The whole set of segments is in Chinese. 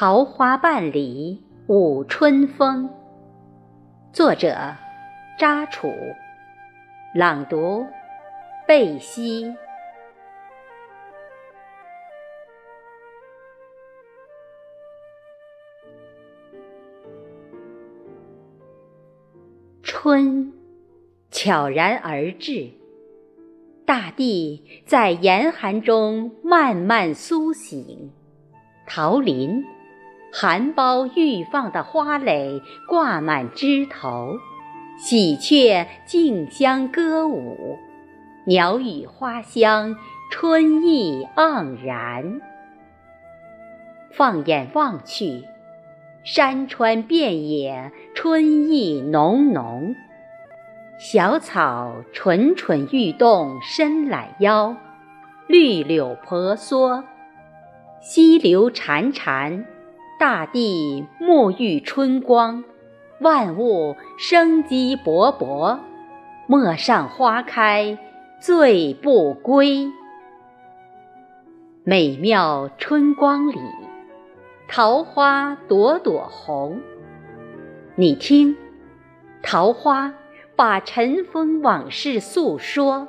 桃花半里舞春风，作者扎楚，朗读贝西。春悄然而至，大地在严寒中慢慢苏醒，桃林。含苞欲放的花蕾挂满枝头，喜鹊竞相歌舞，鸟语花香，春意盎然。放眼望去，山川遍野，春意浓浓。小草蠢蠢欲动，伸懒腰；绿柳婆娑，溪流潺潺。大地沐浴春光，万物生机勃勃。陌上花开，醉不归。美妙春光里，桃花朵朵红。你听，桃花把尘封往事诉说。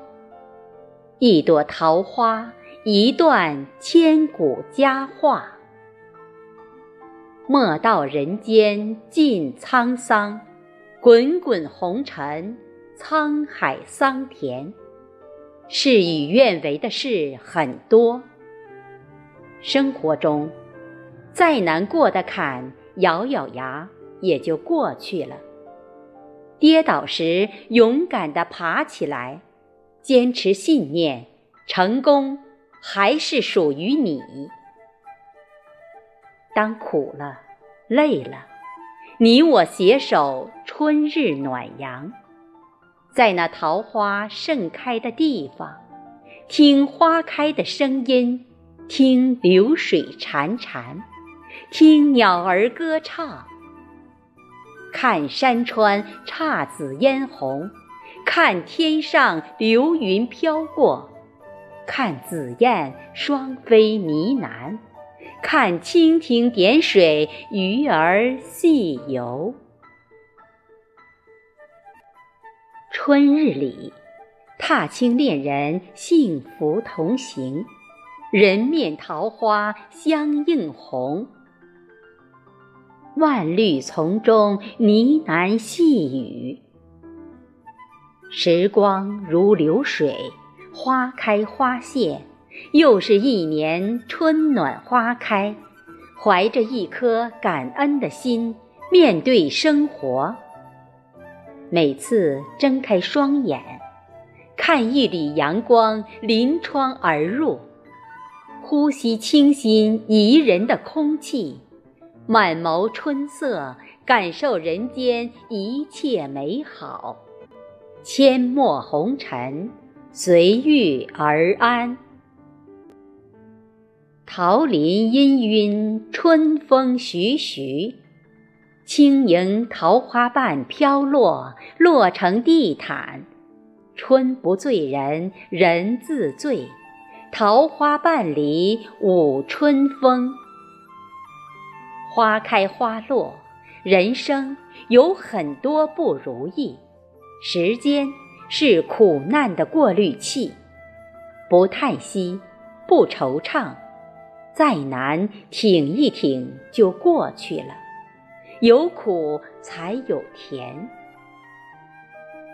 一朵桃花，一段千古佳话。莫道人间尽沧桑，滚滚红尘，沧海桑田。事与愿违的事很多。生活中，再难过的坎，咬咬牙也就过去了。跌倒时，勇敢地爬起来，坚持信念，成功还是属于你。当苦了，累了，你我携手，春日暖阳，在那桃花盛开的地方，听花开的声音，听流水潺潺，听鸟儿歌唱，看山川姹紫嫣红，看天上流云飘过，看紫燕双飞呢喃。看蜻蜓点水，鱼儿戏游。春日里，踏青恋人幸福同行，人面桃花相映红。万绿丛中呢喃细语，时光如流水，花开花谢。又是一年春暖花开，怀着一颗感恩的心面对生活。每次睁开双眼，看一缕阳光临窗而入，呼吸清新宜人的空气，满眸春色，感受人间一切美好。阡陌红尘，随遇而安。桃林氤氲，春风徐徐，轻盈桃花瓣飘落，落成地毯。春不醉人，人自醉。桃花瓣里舞春风。花开花落，人生有很多不如意，时间是苦难的过滤器，不叹息，不惆怅。再难挺一挺就过去了，有苦才有甜。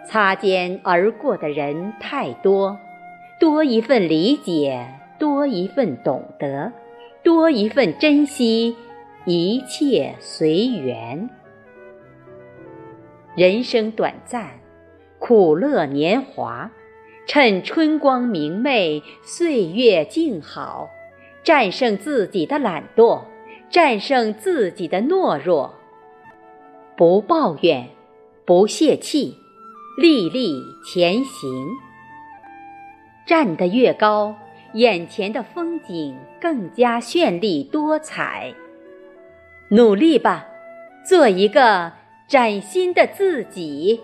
擦肩而过的人太多，多一份理解，多一份懂得，多一份珍惜，一切随缘。人生短暂，苦乐年华，趁春光明媚，岁月静好。战胜自己的懒惰，战胜自己的懦弱，不抱怨，不泄气，粒粒前行。站得越高，眼前的风景更加绚丽多彩。努力吧，做一个崭新的自己。